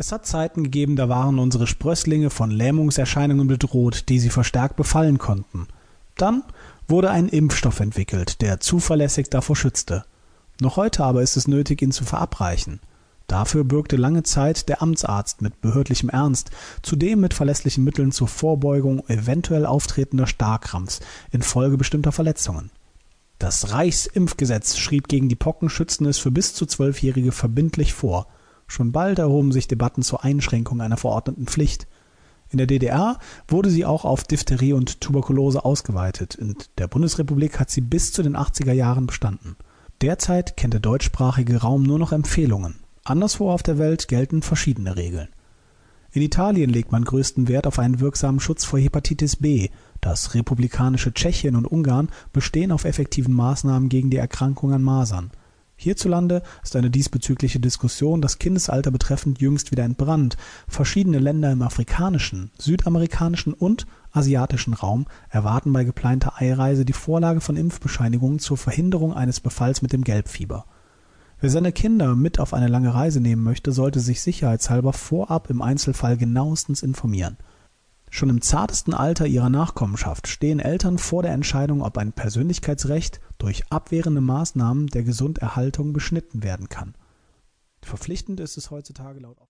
Es hat Zeiten gegeben, da waren unsere Sprösslinge von Lähmungserscheinungen bedroht, die sie verstärkt befallen konnten. Dann wurde ein Impfstoff entwickelt, der zuverlässig davor schützte. Noch heute aber ist es nötig, ihn zu verabreichen. Dafür bürgte lange Zeit der Amtsarzt mit behördlichem Ernst, zudem mit verlässlichen Mitteln zur Vorbeugung eventuell auftretender Starrkrampfs infolge bestimmter Verletzungen. Das Reichsimpfgesetz schrieb gegen die Pockenschützen es für bis zu Zwölfjährige verbindlich vor – Schon bald erhoben sich Debatten zur Einschränkung einer verordneten Pflicht. In der DDR wurde sie auch auf Diphtherie und Tuberkulose ausgeweitet, in der Bundesrepublik hat sie bis zu den 80er Jahren bestanden. Derzeit kennt der deutschsprachige Raum nur noch Empfehlungen. Anderswo auf der Welt gelten verschiedene Regeln. In Italien legt man größten Wert auf einen wirksamen Schutz vor Hepatitis B, das republikanische Tschechien und Ungarn bestehen auf effektiven Maßnahmen gegen die Erkrankung an Masern Hierzulande ist eine diesbezügliche Diskussion das Kindesalter betreffend jüngst wieder entbrannt. Verschiedene Länder im afrikanischen, südamerikanischen und asiatischen Raum erwarten bei geplanter Einreise die Vorlage von Impfbescheinigungen zur Verhinderung eines Befalls mit dem Gelbfieber. Wer seine Kinder mit auf eine lange Reise nehmen möchte, sollte sich sicherheitshalber vorab im Einzelfall genauestens informieren Schon im zartesten Alter ihrer Nachkommenschaft stehen Eltern vor der Entscheidung, ob ein Persönlichkeitsrecht durch abwehrende Maßnahmen der Gesunderhaltung beschnitten werden kann. Verpflichtend ist es heutzutage laut